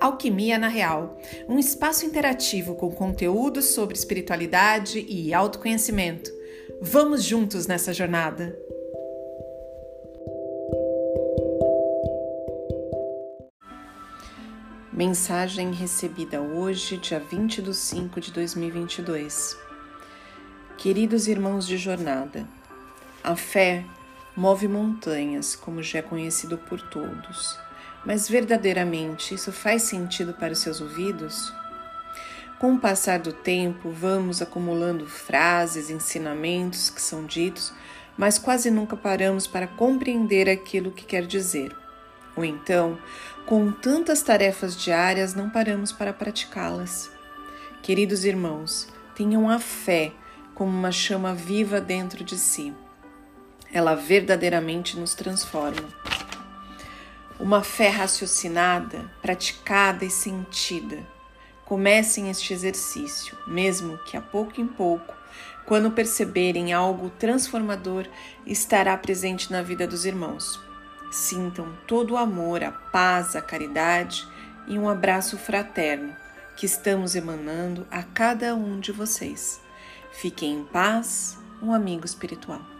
Alquimia na Real, um espaço interativo com conteúdos sobre espiritualidade e autoconhecimento. Vamos juntos nessa jornada! Mensagem recebida hoje, dia 20 de 5 de 2022. Queridos irmãos de jornada, a fé move montanhas, como já é conhecido por todos. Mas verdadeiramente isso faz sentido para os seus ouvidos? Com o passar do tempo, vamos acumulando frases, ensinamentos que são ditos, mas quase nunca paramos para compreender aquilo que quer dizer. Ou então, com tantas tarefas diárias, não paramos para praticá-las. Queridos irmãos, tenham a fé como uma chama viva dentro de si. Ela verdadeiramente nos transforma. Uma fé raciocinada, praticada e sentida. Comecem este exercício, mesmo que a pouco em pouco, quando perceberem algo transformador, estará presente na vida dos irmãos. Sintam todo o amor, a paz, a caridade e um abraço fraterno que estamos emanando a cada um de vocês. Fiquem em paz, um amigo espiritual.